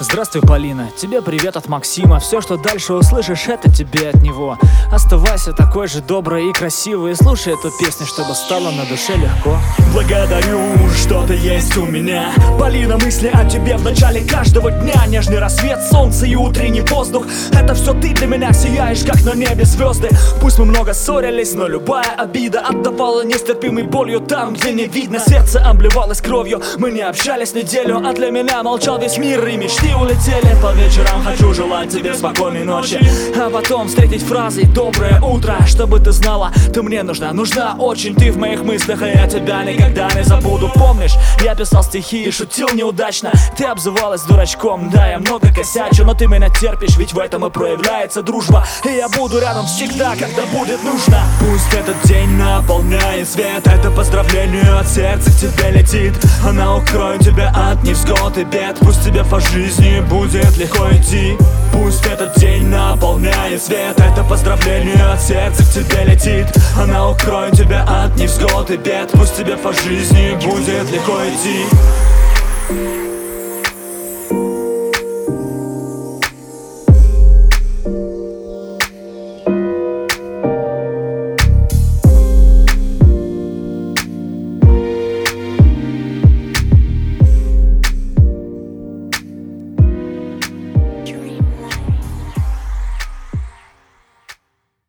Здравствуй, Полина, тебе привет от Максима. Все, что дальше услышишь, это тебе от него. Оставайся такой же доброй и красивой И слушай эту песню, чтобы стало на душе легко. Благодарю, что ты есть у меня. Полина, мысли о тебе в начале каждого дня. Нежный рассвет, солнце и утренний воздух Это все ты для меня сияешь, как на небе звезды Пусть мы много ссорились, но любая обида Отдавала нестерпимой болью там, где не видно. Сердце обливалось кровью, мы не общались неделю А для меня молчал весь мир и мечты улетели. По вечерам Хочу желать тебе спокойной ночи А потом встретить фразой Доброе утро Чтобы ты знала, ты мне нужна Нужна очень. Ты в моих мыслях И я тебя никогда не забуду. Помнишь, я писал стихи и шутил неудачно? Ты обзывалась дурачком Да, я много косячу Но ты меня терпишь, ведь в этом и проявляется дружба. И я буду рядом всегда, когда будет нужно. Пусть этот день наполняет свет. Это поздравление от сердца к тебе летит. Она укроет тебя от невзгод и бед. Пусть тебе по жизни будет легко идти. Пусть этот день наполняет свет. Это поздравление от сердца к тебе летит. Она укроет тебя от невзгод и бед. Пусть тебе по жизни будет легко идти